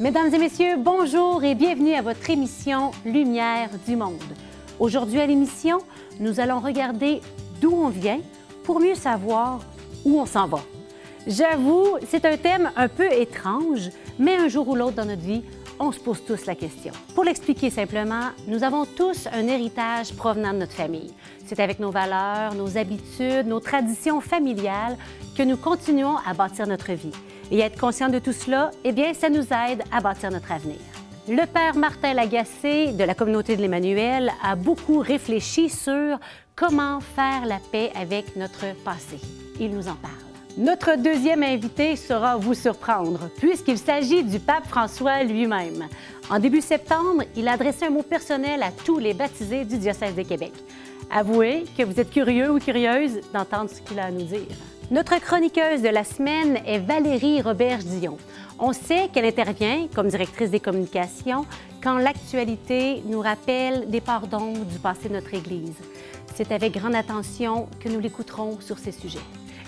Mesdames et messieurs, bonjour et bienvenue à votre émission Lumière du monde. Aujourd'hui à l'émission, nous allons regarder d'où on vient pour mieux savoir où on s'en va. J'avoue, c'est un thème un peu étrange, mais un jour ou l'autre dans notre vie, on se pose tous la question. Pour l'expliquer simplement, nous avons tous un héritage provenant de notre famille. C'est avec nos valeurs, nos habitudes, nos traditions familiales que nous continuons à bâtir notre vie. Et être conscient de tout cela, eh bien, ça nous aide à bâtir notre avenir. Le père Martin Lagacé de la communauté de l'Emmanuel a beaucoup réfléchi sur comment faire la paix avec notre passé. Il nous en parle. Notre deuxième invité sera vous surprendre, puisqu'il s'agit du pape François lui-même. En début septembre, il a un mot personnel à tous les baptisés du diocèse de Québec. Avouez que vous êtes curieux ou curieuse d'entendre ce qu'il a à nous dire. Notre chroniqueuse de la semaine est Valérie Robert-Dion. On sait qu'elle intervient comme directrice des communications quand l'actualité nous rappelle des pardons du passé de notre Église. C'est avec grande attention que nous l'écouterons sur ces sujets.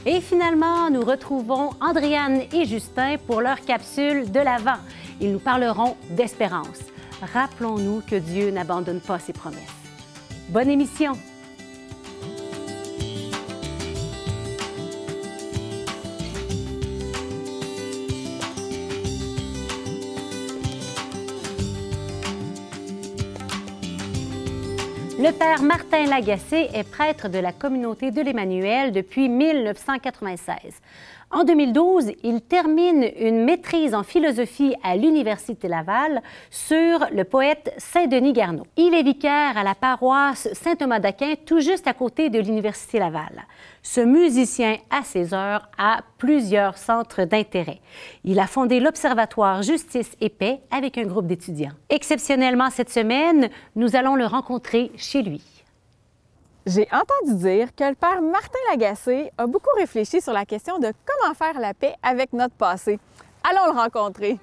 Et finalement, nous retrouvons Andréane et Justin pour leur capsule de l'Avent. Ils nous parleront d'espérance. Rappelons-nous que Dieu n'abandonne pas ses promesses. Bonne émission! Le père Martin Lagacé est prêtre de la communauté de l'Emmanuel depuis 1996. En 2012, il termine une maîtrise en philosophie à l'Université Laval sur le poète Saint-Denis Garneau. Il est vicaire à la paroisse Saint-Thomas d'Aquin, tout juste à côté de l'Université Laval. Ce musicien, à ses heures, a plusieurs centres d'intérêt. Il a fondé l'Observatoire Justice et Paix avec un groupe d'étudiants. Exceptionnellement, cette semaine, nous allons le rencontrer chez lui. J'ai entendu dire que le père Martin Lagacé a beaucoup réfléchi sur la question de comment faire la paix avec notre passé. Allons le rencontrer.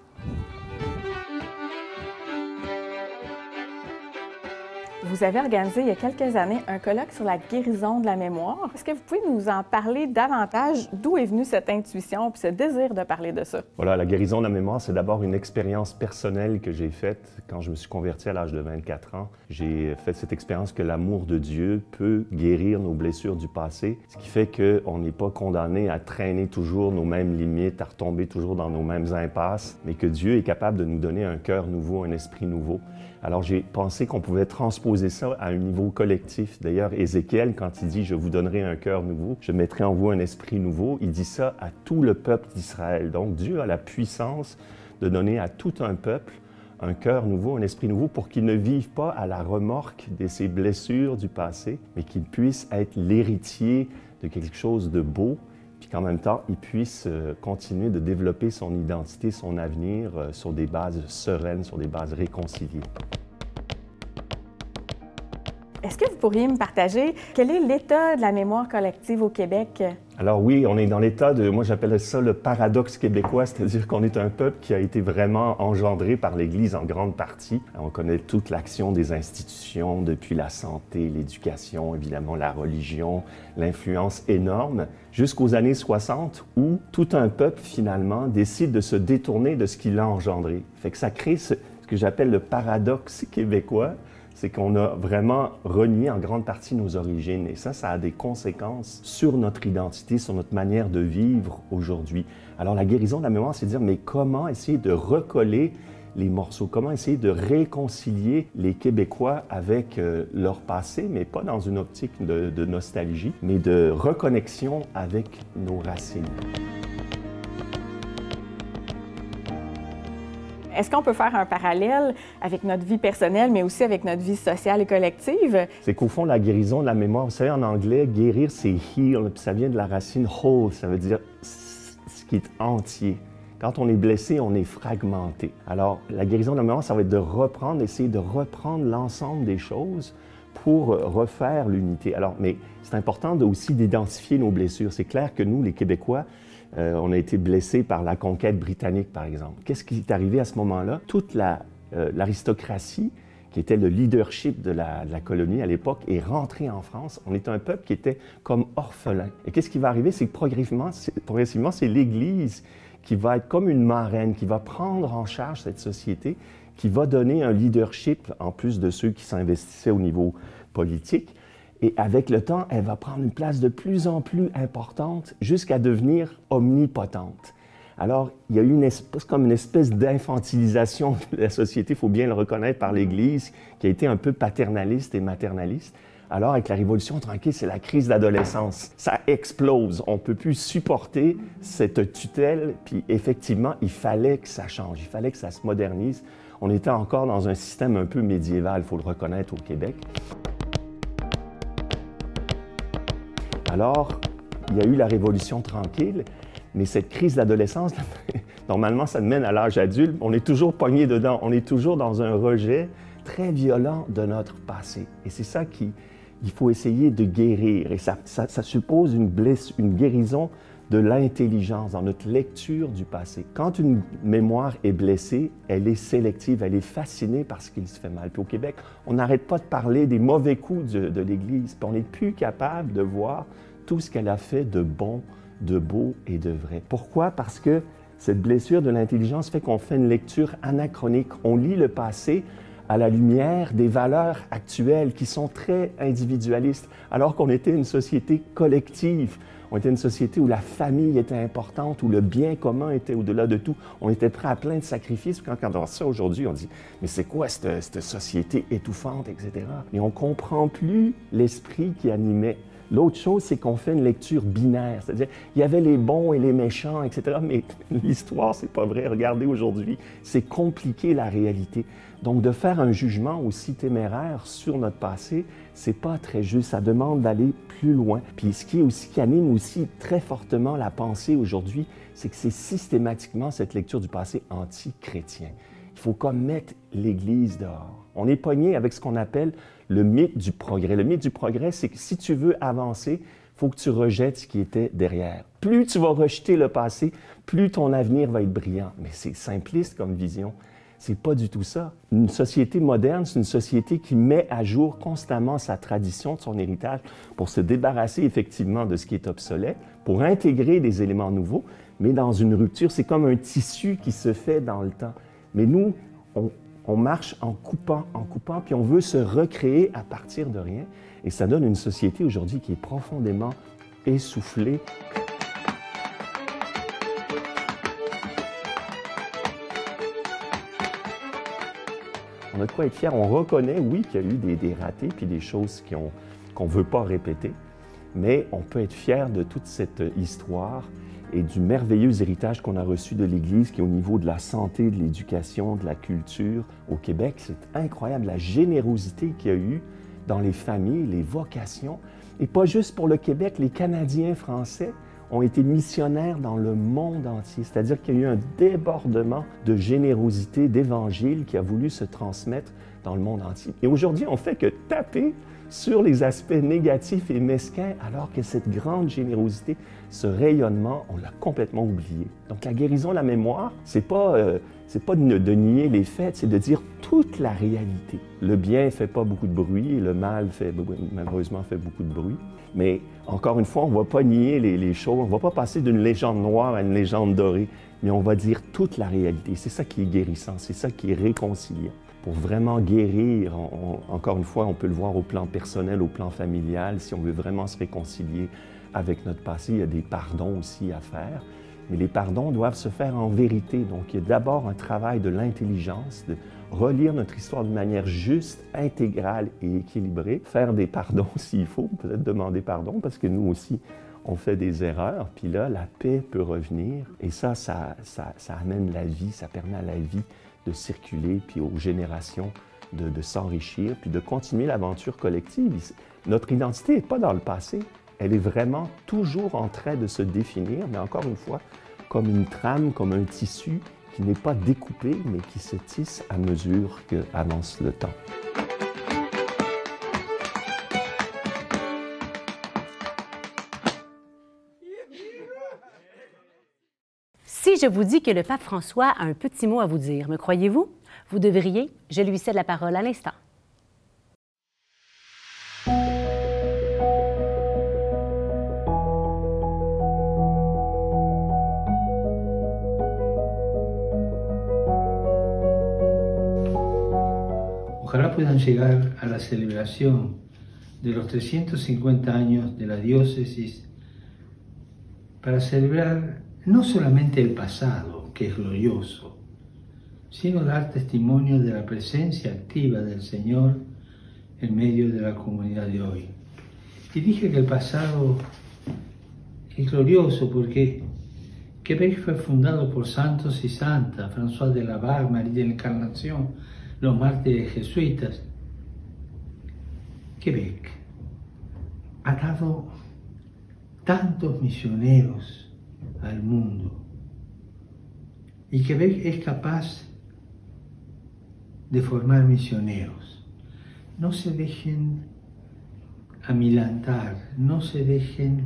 Vous avez organisé il y a quelques années un colloque sur la guérison de la mémoire. Est-ce que vous pouvez nous en parler davantage? D'où est venue cette intuition et ce désir de parler de ça? Voilà, la guérison de la mémoire, c'est d'abord une expérience personnelle que j'ai faite quand je me suis converti à l'âge de 24 ans. J'ai fait cette expérience que l'amour de Dieu peut guérir nos blessures du passé, ce qui fait qu'on n'est pas condamné à traîner toujours nos mêmes limites, à retomber toujours dans nos mêmes impasses, mais que Dieu est capable de nous donner un cœur nouveau, un esprit nouveau. Alors j'ai pensé qu'on pouvait transposer ça à un niveau collectif. D'ailleurs, Ézéchiel, quand il dit Je vous donnerai un cœur nouveau, je mettrai en vous un esprit nouveau, il dit ça à tout le peuple d'Israël. Donc Dieu a la puissance de donner à tout un peuple un cœur nouveau, un esprit nouveau, pour qu'il ne vive pas à la remorque de ses blessures du passé, mais qu'il puisse être l'héritier de quelque chose de beau, puis qu'en même temps, il puisse euh, continuer de développer son identité, son avenir euh, sur des bases sereines, sur des bases réconciliées. Est-ce que vous pourriez me partager quel est l'état de la mémoire collective au Québec? Alors oui, on est dans l'état de, moi j'appelle ça le paradoxe québécois, c'est-à-dire qu'on est un peuple qui a été vraiment engendré par l'Église en grande partie. On connaît toute l'action des institutions, depuis la santé, l'éducation, évidemment la religion, l'influence énorme, jusqu'aux années 60 où tout un peuple finalement décide de se détourner de ce qu'il a engendré. Ça crée ce que j'appelle le paradoxe québécois, c'est qu'on a vraiment renié en grande partie nos origines. Et ça, ça a des conséquences sur notre identité, sur notre manière de vivre aujourd'hui. Alors la guérison de la mémoire, c'est dire, mais comment essayer de recoller les morceaux, comment essayer de réconcilier les Québécois avec euh, leur passé, mais pas dans une optique de, de nostalgie, mais de reconnexion avec nos racines? Est-ce qu'on peut faire un parallèle avec notre vie personnelle, mais aussi avec notre vie sociale et collective? C'est qu'au fond, la guérison de la mémoire, vous savez, en anglais, guérir, c'est heal, puis ça vient de la racine whole, ça veut dire ce qui est entier. Quand on est blessé, on est fragmenté. Alors, la guérison de la mémoire, ça va être de reprendre, essayer de reprendre l'ensemble des choses pour refaire l'unité. Alors, mais c'est important aussi d'identifier nos blessures. C'est clair que nous, les Québécois, euh, on a été blessés par la conquête britannique, par exemple. Qu'est-ce qui est arrivé à ce moment-là? Toute l'aristocratie, qui était le leadership de la, colonie à l'époque, est rentrée en France. On était un peuple qui était comme orphelin. Et qu'est-ce qui va arriver? C'est que progressivement, progressivement c'est l'Église qui va être comme une marraine, qui va prendre en charge cette société, qui va donner un leadership, en plus de ceux qui s'investissaient au niveau politique. Et avec le temps, elle va prendre une place de plus en plus importante jusqu'à devenir omnipotente. Alors, il y a eu une espèce, comme une espèce d'infantilisation de la société, il faut bien le reconnaître, par l'Église, qui a été un peu paternaliste et maternaliste. Alors, avec la Révolution tranquille, c'est la crise d'adolescence. Ça explose. On ne peut plus supporter cette tutelle. Puis, effectivement, il fallait que ça change. Il fallait que ça se modernise. On était encore dans un système un peu médiéval, il faut le reconnaître, au Québec. Alors, il y a eu la Révolution tranquille. Mais cette crise d'adolescence, normalement, ça mène à l'âge adulte. On est toujours pogné dedans. On est toujours dans un rejet très violent de notre passé. Et c'est ça qu'il faut essayer de guérir. Et ça, suppose une, blesse, une guérison de l'intelligence dans notre lecture du passé. Quand une mémoire est blessée, elle est sélective, elle est fascinée par ce qu'il se fait mal. Puis au Québec, on n'arrête pas de parler des mauvais coups de, de l'Église, puis on n'est plus capable de voir tout ce qu'elle a fait de bon de beau et de vrai. Pourquoi? Parce que cette blessure de l'intelligence fait qu'on fait une lecture anachronique. On lit le passé à la lumière des valeurs actuelles qui sont très individualistes, alors qu'on était une société collective. On était une société où la famille était importante, où le bien commun était au-delà de tout. On était prêt à plein de sacrifices. Quand, on voit ça aujourd'hui, on dit Mais c'est quoi cette, cette, société étouffante, etc. Et on comprend plus l'esprit qui animait L'autre chose, c'est qu'on fait une lecture binaire, c'est-à-dire il y avait les bons et les méchants, etc. Mais l'histoire, c'est pas vrai. Regardez aujourd'hui, c'est compliqué la réalité. Donc de faire un jugement aussi téméraire sur notre passé, c'est pas très juste. Ça demande d'aller plus loin. Puis ce qui est aussi qui anime aussi très fortement la pensée aujourd'hui, c'est que c'est systématiquement cette lecture du passé anti-chrétien. Il faut comme mettre l'Église dehors. On est pogné avec ce qu'on appelle le mythe du progrès. Le mythe du progrès, c'est que si tu veux avancer, faut que tu rejettes ce qui était derrière. Plus tu vas rejeter le passé, plus ton avenir va être brillant. Mais c'est simpliste comme vision. C'est pas du tout ça. Une société moderne, c'est une société qui met à jour constamment sa tradition, son héritage, pour se débarrasser effectivement de ce qui est obsolète, pour intégrer des éléments nouveaux, mais dans une rupture, c'est comme un tissu qui se fait dans le temps. Mais nous, on, on marche en coupant, en coupant, puis on veut se recréer à partir de rien. Et ça donne une société aujourd'hui qui est profondément essoufflée. On a de quoi être fier. On reconnaît, oui, qu'il y a eu des, ratés puis des choses qu'on ne veut pas répéter, mais on peut être fier de toute cette histoire et du merveilleux héritage qu'on a reçu de l'Église, qui est au niveau de la santé, de l'éducation, de la culture au Québec. C'est incroyable la générosité qu'il y a eu dans les familles, les vocations. Et pas juste pour le Québec, les Canadiens français ont été missionnaires dans le monde entier. C'est-à-dire qu'il y a eu un débordement de générosité, d'évangile qui a voulu se transmettre dans le monde entier. Et aujourd'hui, on fait que taper sur les aspects négatifs et mesquins, alors que cette grande générosité, ce rayonnement, on l'a complètement oublié. Donc la guérison de la mémoire, c'est pas euh, c'est pas de, de, nier les faits, c'est de dire toute la réalité. Le bien fait pas beaucoup de bruit le mal fait malheureusement fait beaucoup de bruit. Mais encore une fois, on va pas nier les, les choses, on va pas passer d'une légende noire à une légende dorée, mais on va dire toute la réalité. C'est ça qui est guérissant, c'est ça qui est réconciliant pour vraiment guérir. encore une fois, on peut le voir au plan personnel, au plan familial. Si on veut vraiment se réconcilier avec notre passé, il y a des pardons aussi à faire. Mais les pardons doivent se faire en vérité. Donc, il y a d'abord un travail de l'intelligence, de relire notre histoire de manière juste, intégrale et équilibrée. Faire des pardons s'il faut, peut-être demander pardon, parce que nous aussi, on fait des erreurs. Puis là, la paix peut revenir. Et ça, ça, ça, ça amène la vie, ça permet à la vie de circuler, puis aux générations de, s'enrichir, puis de continuer l'aventure collective. Notre identité n'est pas dans le passé, elle est vraiment toujours en train de se définir, mais encore une fois, comme une trame, comme un tissu qui n'est pas découpé, mais qui se tisse à mesure qu'avance le temps. Si je vous dis que le pape François a un petit mot à vous dire, me croyez-vous? Vous devriez, je lui cède la parole à l'instant. Ojalá puedan llegar a la celebración de los 350 años de la diócesis para celebrar no solamente el pasado, que es glorioso, sino dar testimonio de la presencia activa del Señor en medio de la comunidad de hoy. Y dije que el pasado es glorioso porque Quebec fue fundado por santos y santas, François de Laval, María de la Encarnación, los mártires jesuitas. Quebec ha dado tantos misioneros al mundo y Quebec es capaz de formar misioneros. No se dejen amilantar, no se dejen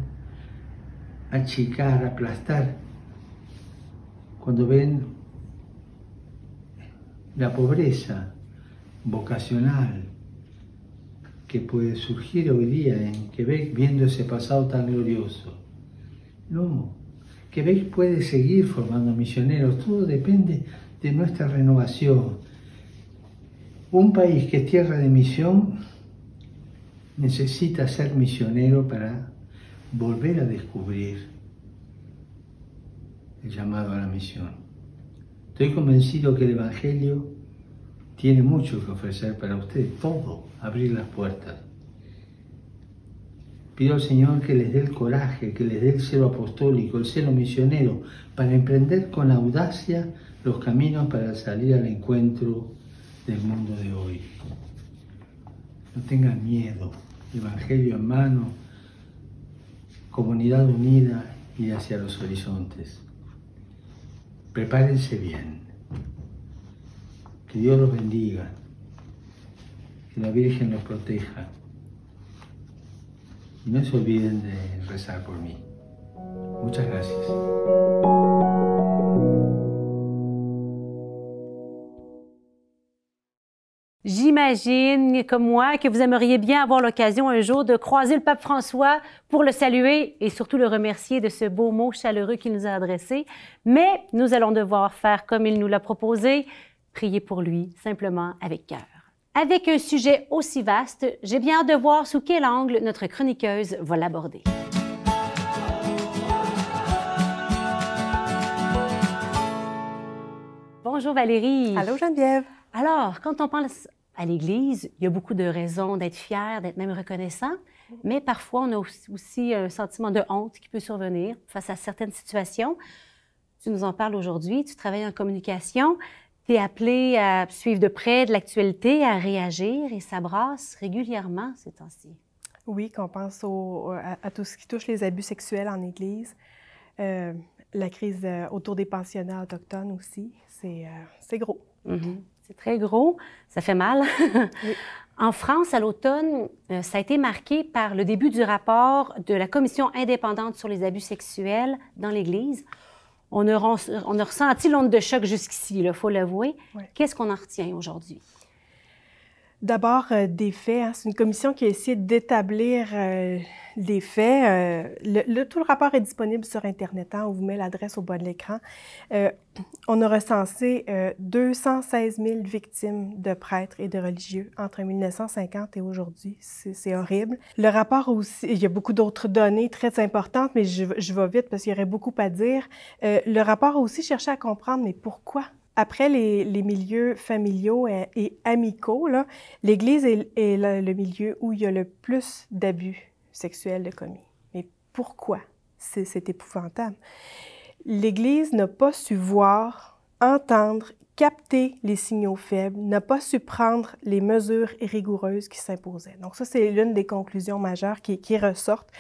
achicar, aplastar cuando ven la pobreza vocacional que puede surgir hoy día en Quebec viendo ese pasado tan glorioso. No, Quebec puede seguir formando misioneros, todo depende de nuestra renovación. Un país que es tierra de misión necesita ser misionero para volver a descubrir el llamado a la misión. Estoy convencido que el Evangelio tiene mucho que ofrecer para usted, todo, abrir las puertas. Pido al Señor que les dé el coraje, que les dé el celo apostólico, el celo misionero, para emprender con audacia los caminos para salir al encuentro del mundo de hoy. No tengan miedo, Evangelio en mano, comunidad unida y hacia los horizontes. Prepárense bien. Que Dios los bendiga. Que la Virgen los proteja. Se de rezar. Muchas gracias. J'imagine, comme moi, que vous aimeriez bien avoir l'occasion un jour de croiser le pape François pour le saluer et surtout le remercier de ce beau mot chaleureux qu'il nous a adressé. Mais nous allons devoir faire comme il nous l'a proposé, prier pour lui, simplement avec cœur. Avec un sujet aussi vaste, j'ai bien hâte de voir sous quel angle notre chroniqueuse va l'aborder. Bonjour Valérie. Allô Geneviève. Alors, quand on pense à l'Église, il y a beaucoup de raisons d'être fier, d'être même reconnaissant, mais parfois on a aussi un sentiment de honte qui peut survenir face à certaines situations. Tu nous en parles aujourd'hui, tu travailles en communication, tu es appelé à suivre de près de l'actualité, à réagir et ça brasse régulièrement ces temps-ci. Oui, qu'on pense à, tout ce qui touche les abus sexuels en Église, euh, la crise euh, autour des pensionnats autochtones aussi, c'est euh, gros. Mm-hmm. C'est très gros, ça fait mal. En France, à l'automne, ça a été marqué par le début du rapport de la Commission indépendante sur les abus sexuels dans l'Église. On a, on a ressenti l'onde de choc jusqu'ici, il faut l'avouer. Qu'est-ce qu'on en retient aujourd'hui? D'abord, euh, des faits. Hein. C'est une commission qui a essayé d'établir euh, des faits. Euh, tout le rapport est disponible sur Internet. Hein. on vous met l'adresse au bas de l'écran. on a recensé 216 000 victimes de prêtres et de religieux entre 1950 et aujourd'hui. C'est horrible. Le rapport aussi, il y a beaucoup d'autres données très importantes, mais je, je vais vite parce qu'il y aurait beaucoup à dire. le rapport a aussi cherché à comprendre, mais pourquoi après les, milieux familiaux et, amicaux, l'Église est, le, milieu où il y a le plus d'abus sexuels commis. Mais pourquoi? C'est épouvantable? L'Église n'a pas su voir, entendre, capter les signaux faibles, n'a pas su prendre les mesures rigoureuses qui s'imposaient. Donc ça, c'est l'une des conclusions majeures qui ressortent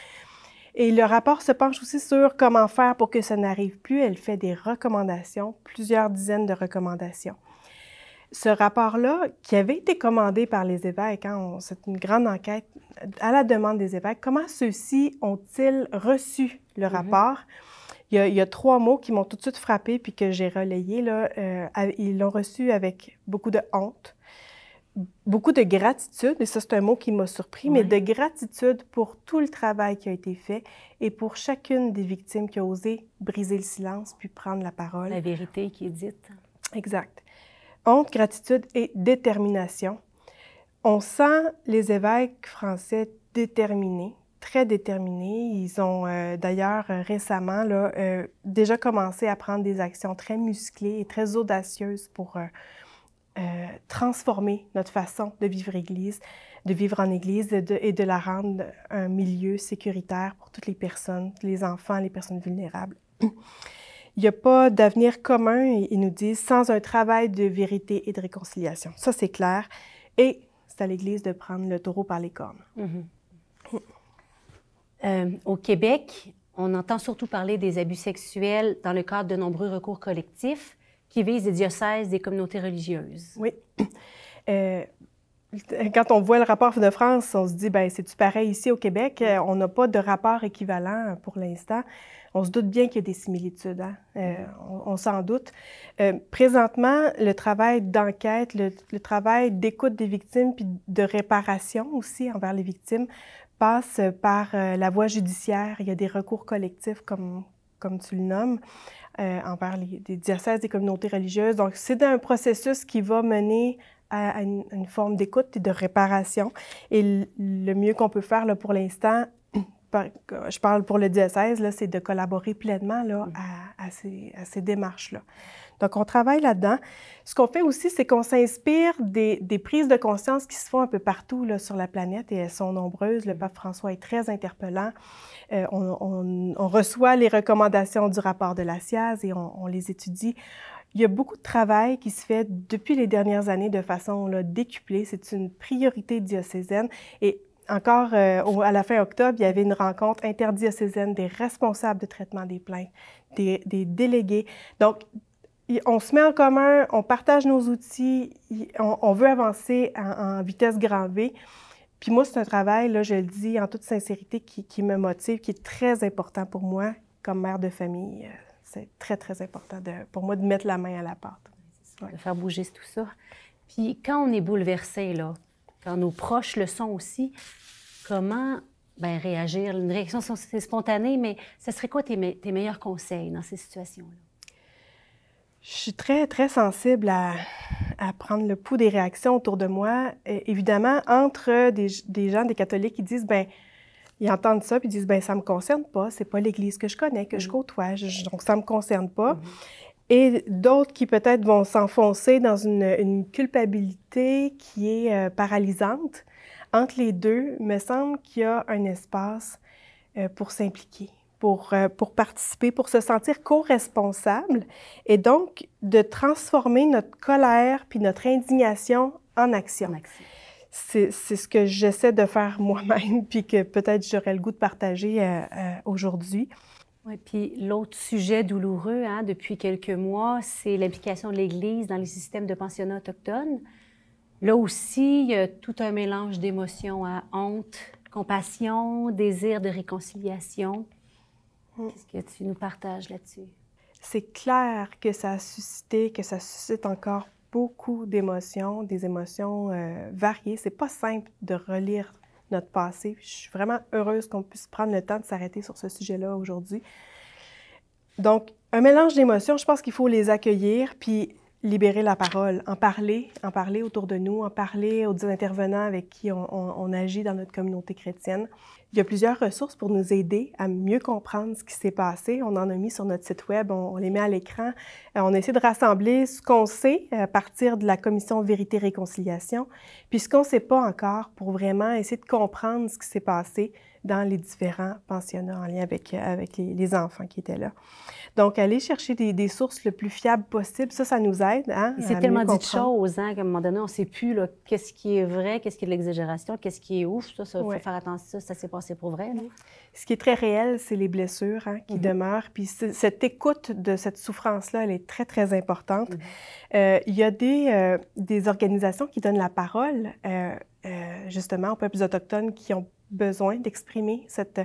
et le rapport se penche aussi sur comment faire pour que ça n'arrive plus. Elle fait des recommandations, plusieurs dizaines de recommandations. Ce rapport-là, qui avait été commandé par les évêques, hein, c'est une grande enquête à la demande des évêques, comment ceux-ci ont-ils reçu le mm-hmm. rapport? Il y, a, trois mots qui m'ont tout de suite frappé puis que j'ai relayés. Là. Euh, ils l'ont reçu avec beaucoup de honte, beaucoup de gratitude, et ça c'est un mot qui m'a surpris, mais de gratitude pour tout le travail qui a été fait et pour chacune des victimes qui a osé briser le silence puis prendre la parole. La vérité qui est dite. Exact. Honte, gratitude et détermination. on sent les évêques français déterminés, très déterminés. Ils ont euh, d'ailleurs euh, récemment là, euh, déjà commencé à prendre des actions très musclées et très audacieuses pour transformer notre façon de vivre Église, de vivre en Église et de la rendre un milieu sécuritaire pour toutes les personnes, les enfants, les personnes vulnérables. Il n'y a pas d'avenir commun, ils nous disent, sans un travail de vérité et de réconciliation. Ça, c'est clair. Et c'est à l'Église de prendre le taureau par les cornes. Mm-hmm. Euh, au Québec, on entend surtout parler des abus sexuels dans le cadre de nombreux recours collectifs qui visent des diocèses, des communautés religieuses. Oui. Euh, quand on voit le rapport de France, on se dit, ben c'est-tu pareil ici au Québec? Euh, on n'a pas de rapport équivalent pour l'instant. On se doute bien qu'il y a des similitudes, hein? euh, on, s'en doute. Euh, présentement, le travail d'enquête, le, travail d'écoute des victimes puis de réparation aussi envers les victimes passe par la voie judiciaire. Il y a des recours collectifs, comme, comme tu le nommes, envers les, des diocèses, des communautés religieuses. Donc, c'est un processus qui va mener à, une, forme d'écoute et de réparation. Et le mieux qu'on peut faire là, pour l'instant, je parle pour le diocèse, c'est de collaborer pleinement là, mm. à, ces, démarches-là. Donc, on travaille là-dedans. Ce qu'on fait aussi, c'est qu'on s'inspire des, prises de conscience qui se font un peu partout là, sur la planète et elles sont nombreuses. Le pape François est très interpellant. Euh, on, reçoit les recommandations du rapport de la SIAZ et on, on les étudie. Il y a beaucoup de travail qui se fait depuis les dernières années de façon là, décuplée. C'est une priorité diocésaine. Et encore euh, à la fin octobre, il y avait une rencontre interdiocésaine des responsables de traitement des plaintes, des, délégués. Donc, on se met en commun, on partage nos outils, on, veut avancer en, vitesse grand V. Puis moi, c'est un travail, là, je le dis en toute sincérité, qui, me motive, qui est très important pour moi comme mère de famille c'est très, très important pour moi de mettre la main à la pâte. De faire bouger tout ça. Puis quand on est bouleversé, là, quand nos proches le sont aussi, comment ben, réagir? Une réaction, c'est spontané, mais ce serait quoi tes, tes meilleurs conseils dans ces situations-là? Je suis très, très sensible à, à, prendre le pouls des réactions autour de moi. évidemment, entre des, des, gens, des catholiques qui disent, ben ils entendent ça puis ils disent ben ça me concerne pas, c'est pas l'Église que je connais, que je mm-hmm. côtoie, donc ça me concerne pas. Mm-hmm. Et d'autres qui peut-être vont s'enfoncer dans une, culpabilité qui est euh, paralysante. Entre les deux, me semble qu'il y a un espace euh, pour s'impliquer, pour, euh, pour participer, pour se sentir co-responsable et donc de transformer notre colère puis notre indignation en action. En action c'est ce que j'essaie de faire moi-même, puis que peut-être j'aurais le goût de partager aujourd'hui. Oui, puis l'autre sujet douloureux hein, depuis quelques mois, c'est l'implication de l'Église dans les systèmes de pensionnats autochtones. Là aussi, il y a tout un mélange d'émotions, à hein, honte, compassion, désir de réconciliation. Mm. Qu'est-ce que tu nous partages là-dessus? C'est clair que ça a suscité, que ça suscite encore beaucoup d'émotions, des émotions euh, variées. C'est pas simple de relire notre passé. Je suis vraiment heureuse qu'on puisse prendre le temps de s'arrêter sur ce sujet-là aujourd'hui. Donc, un mélange d'émotions, je pense qu'il faut les accueillir, puis libérer la parole, en parler, en parler autour de nous, en parler aux intervenants avec qui on, agit dans notre communauté chrétienne. Il y a plusieurs ressources pour nous aider à mieux comprendre ce qui s'est passé. On en a mis sur notre site web, on, les met à l'écran. Euh, on essaie de rassembler ce qu'on sait à partir de la commission Vérité-Réconciliation, puis ce qu'on ne sait pas encore pour vraiment essayer de comprendre ce qui s'est passé dans les différents pensionnats en lien avec, avec les enfants qui étaient là. Donc, aller chercher des, sources le plus fiables possible, ça, ça nous aide. Hein, c'est tellement dit de choses, hein, qu'à un moment donné, on ne sait plus qu'est-ce qui est vrai, qu'est-ce qui est de l'exagération, qu'est-ce qui est ouf. Ça, il faut faire attention, ça, ça s'est passé pour vrai. Ce qui est très réel, c'est les blessures hein, qui mm-hmm. demeurent. Puis cette écoute de cette souffrance-là, elle est très, très importante. Mm-hmm. Euh, il y a des, euh, des, organisations qui donnent la parole, euh, justement, aux peuples autochtones qui ont besoin d'exprimer cette,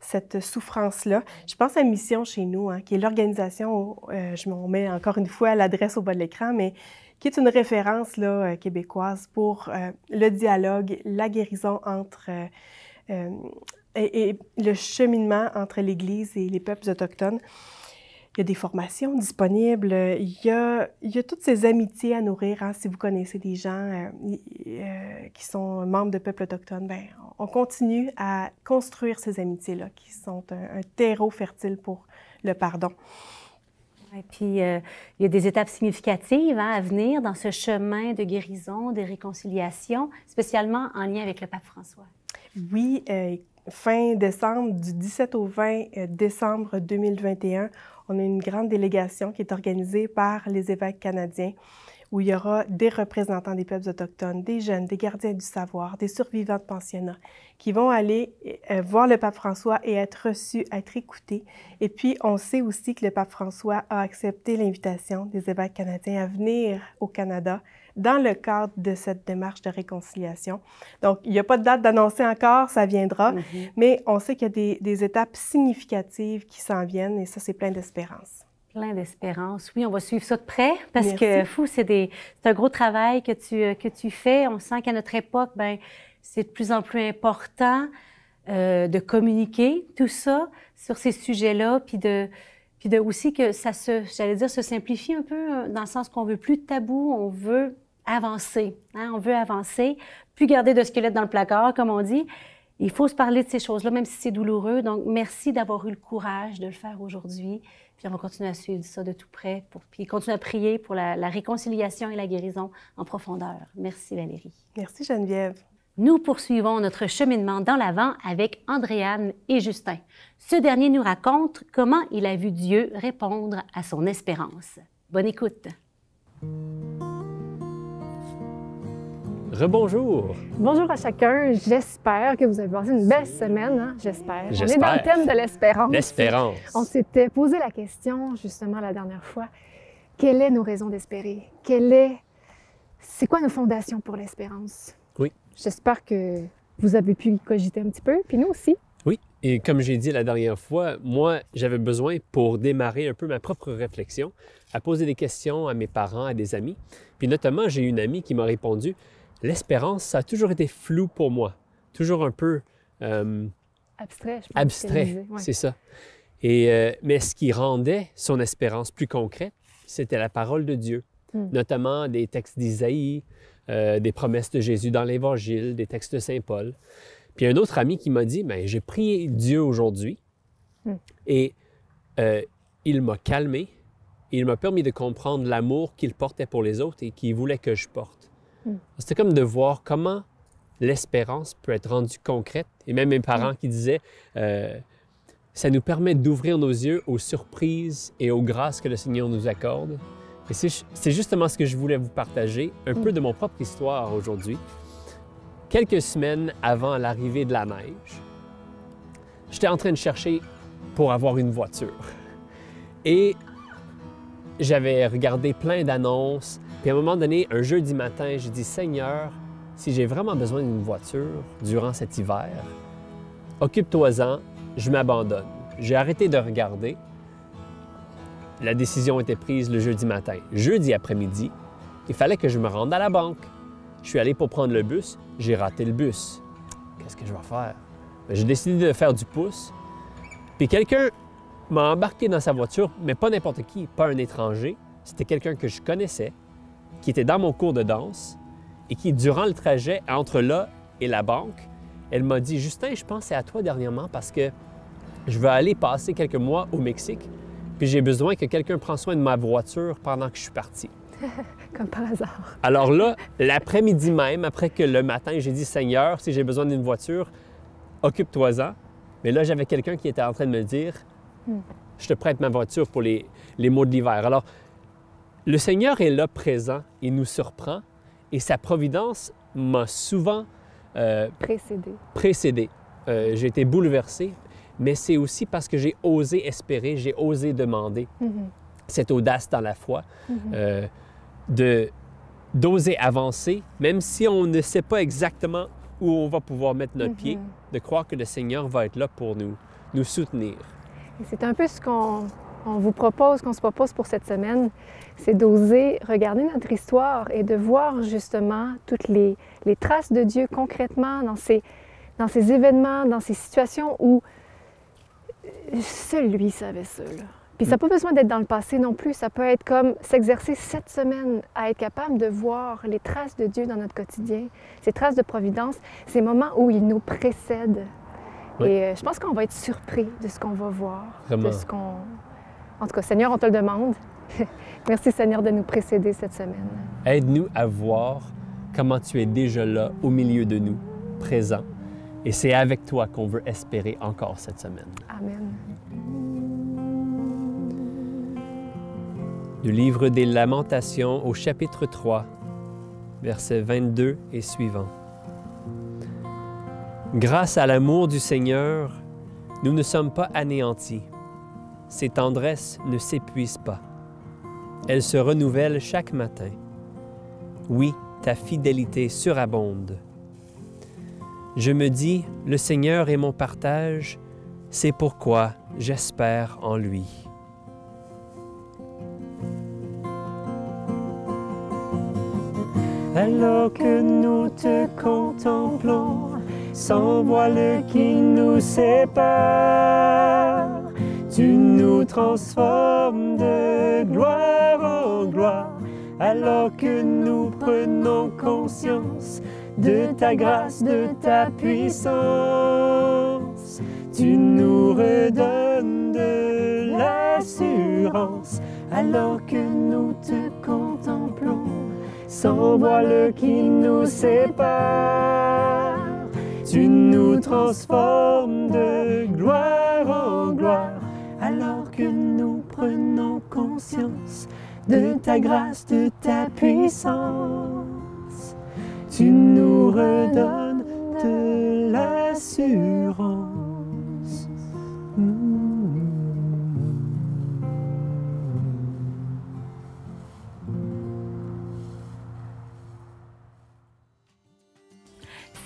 cette souffrance-là. Je pense à Mission chez nous, hein, qui est l'organisation, euh, je m'en mets encore une fois l'adresse au bas de l'écran, mais qui est une référence là, euh, québécoise pour euh, le dialogue, la guérison entre et, et, le cheminement entre l'Église et les peuples autochtones. Il y a des formations disponibles, il y a, il y a toutes ces amitiés à nourrir. Hein. Si vous connaissez des gens euh, euh, qui sont membres de peuples autochtones, ben, on continue à construire ces amitiés-là qui sont un, terreau fertile pour le pardon. Et puis, euh, il y a des étapes significatives hein, à venir dans ce chemin de guérison, de réconciliation, spécialement en lien avec le pape François. Oui, fin décembre, du 17 au 20 décembre 2021, on a une grande délégation qui est organisée par les évêques canadiens où il y aura des représentants des peuples autochtones, des jeunes, des gardiens du savoir, des survivants de pensionnats qui vont aller euh, voir le pape François et être reçus, être écoutés. Et puis, on sait aussi que le pape François a accepté l'invitation des évêques canadiens à venir au Canada dans le cadre de cette démarche de réconciliation. Donc, il n'y a pas de date d'annoncer encore, ça viendra, mhm. mais on sait qu'il y a des, étapes significatives qui s'en viennent et ça, c'est plein d'espérance. Plein d'espérance. Oui, on va suivre ça de près parce que, fou, c'est un gros travail que tu, que tu fais. On sent qu'à notre époque, ben, c'est de plus en plus important euh, de communiquer tout ça sur ces sujets-là, puis de, puis de aussi que ça se, j'allais dire, se simplifie un peu euh, dans le sens qu'on veut plus de tabou, on veut avancer. Hein? On veut avancer, plus garder de squelette dans le placard, comme on dit. Il faut se parler de ces choses-là, même si c'est douloureux. Donc, merci d'avoir eu le courage de le faire aujourd'hui. Puis on va continuer à suivre ça de tout près, pour, puis continuer à prier pour la, la réconciliation et la guérison en profondeur. Merci Valérie. Merci Geneviève. Nous poursuivons notre cheminement dans l'avant avec Andréane et Justin. Ce dernier nous raconte comment il a vu Dieu répondre à son espérance. Bonne écoute. Rebonjour. Bonjour à chacun. J'espère que vous avez passé une belle semaine. Hein? J'espère. On est dans le thème de l'espérance. L'espérance. On s'était posé la question justement la dernière fois. Quelles sont nos raisons d'espérer? Quelle est... C'est quoi nos fondations pour l'espérance? Oui. J'espère que vous avez pu y cogiter un petit peu, puis nous aussi. Oui, et comme j'ai dit la dernière fois, moi, j'avais besoin pour démarrer un peu ma propre réflexion, à poser des questions à mes parents, à des amis. Puis notamment, j'ai une amie qui m'a répondu l'espérance, ça a toujours été flou pour moi. Toujours un peu... Euh, abstrait, je pense. Abstrait, c'est ça. Et, euh, mais ce qui rendait son espérance plus concrète, c'était la parole de Dieu, hmm. notamment des textes d'Isaïe, euh, des promesses de Jésus dans l'Évangile, des textes de Saint Paul. Puis un autre ami qui m'a dit, ben, j'ai prié Dieu aujourd'hui hmm. et il m'a calmé, il m'a permis de comprendre l'amour qu'il portait pour les autres et qu'il voulait que je porte. Hmm. C'était comme de voir comment l'espérance peut être rendue concrète. Et même mes parents hmm. qui disaient, euh, ça nous permet d'ouvrir nos yeux aux surprises et aux grâces que le Seigneur nous accorde. Et c'est justement ce que je voulais vous partager, un peu de mon propre histoire aujourd'hui. Quelques semaines avant l'arrivée de la neige, j'étais en train de chercher pour avoir une voiture. Et j'avais regardé plein d'annonces puis à un moment donné, un jeudi matin, j'ai dit Seigneur, si j'ai vraiment besoin d'une voiture durant cet hiver, occupe-toi-en, je m'abandonne. J'ai arrêté de regarder. La décision était prise le jeudi matin. Jeudi après-midi, il fallait que je me rende à la banque. Je suis allé pour prendre le bus, j'ai raté le bus. Qu'est-ce que je vais faire? Ben, j'ai décidé de faire du pouce. Puis quelqu'un m'a embarqué dans sa voiture, mais pas n'importe qui, pas un étranger. C'était quelqu'un que je connaissais, qui était dans mon cours de danse et qui, durant le trajet entre là et la banque, elle m'a dit Justin, je pensais à toi dernièrement parce que je veux aller passer quelques mois au Mexique, puis j'ai besoin que quelqu'un prenne soin de ma voiture pendant que je suis parti. Comme par hasard. Alors là, l'après-midi même, après que le matin, j'ai dit Seigneur, si j'ai besoin d'une voiture, occupe-toi-en. Mais là, j'avais quelqu'un qui était en train de me dire hmm. Je te prête ma voiture pour les, les mois de l'hiver. Alors, le Seigneur est là présent, il nous surprend et sa providence m'a souvent euh, précédé. précédé. Euh, j'ai été bouleversé, mais c'est aussi parce que j'ai osé espérer, j'ai osé demander mm-hmm. cette audace dans la foi, mm-hmm. euh, de d'oser avancer, même si on ne sait pas exactement où on va pouvoir mettre notre pied, mm-hmm. de croire que le Seigneur va être là pour nous, nous soutenir. C'est un peu ce qu'on on vous propose, qu'on se propose pour cette semaine, c'est d'oser regarder notre histoire et de voir justement toutes les, traces de Dieu concrètement dans ces, dans ces événements, dans ces situations où seul lui savait ça. Puis ça n'a pas besoin d'être dans le passé non plus. Ça peut être comme s'exercer cette semaine à être capable de voir les traces de Dieu dans notre quotidien, ces traces de providence, ces moments où il nous précède. Oui. Et euh, je pense qu'on va être surpris de ce qu'on va voir, Vraiment. de ce qu'on... En tout cas, Seigneur, on te le demande. Merci Seigneur de nous précéder cette semaine. Aide-nous à voir comment tu es déjà là au milieu de nous, présent. Et c'est avec toi qu'on veut espérer encore cette semaine. Amen. Du livre des Lamentations au chapitre 3, versets 22 et suivants. Grâce à l'amour du Seigneur, nous ne sommes pas anéantis. Ses tendresses ne s'épuisent pas. Elles se renouvellent chaque matin. Oui, ta fidélité surabonde. Je me dis, le Seigneur est mon partage, c'est pourquoi j'espère en lui. Alors que nous te contemplons, sans voile qui nous sépare, tu nous transformes de gloire en gloire. Alors que nous prenons conscience de ta grâce, de ta puissance, tu nous redonnes de l'assurance. Alors que nous te contemplons, sans voile qui nous sépare. Tu nous transformes de gloire prenons conscience de ta grâce, de ta puissance. Tu nous redonnes de l'assurance.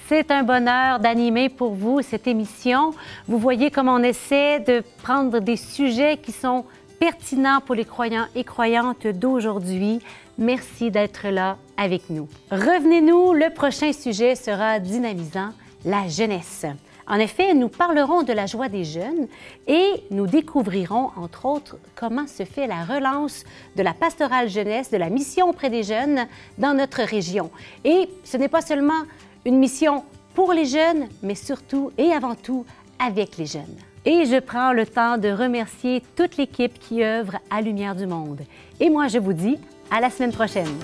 C'est un bonheur d'animer pour vous cette émission. Vous voyez comment on essaie de prendre des sujets qui sont pertinents pour les croyants et croyantes d'aujourd'hui. Merci d'être là avec nous. Revenez-nous, le prochain sujet sera dynamisant, la jeunesse. En effet, nous parlerons de la joie des jeunes et nous découvrirons, entre autres, comment se fait la relance de la pastorale jeunesse, de la mission auprès des jeunes dans notre région. Et ce n'est pas seulement une mission pour les jeunes, mais surtout et avant tout avec les jeunes. Et je prends le temps de remercier toute l'équipe qui œuvre à Lumière du Monde. Et moi, je vous dis à la semaine prochaine.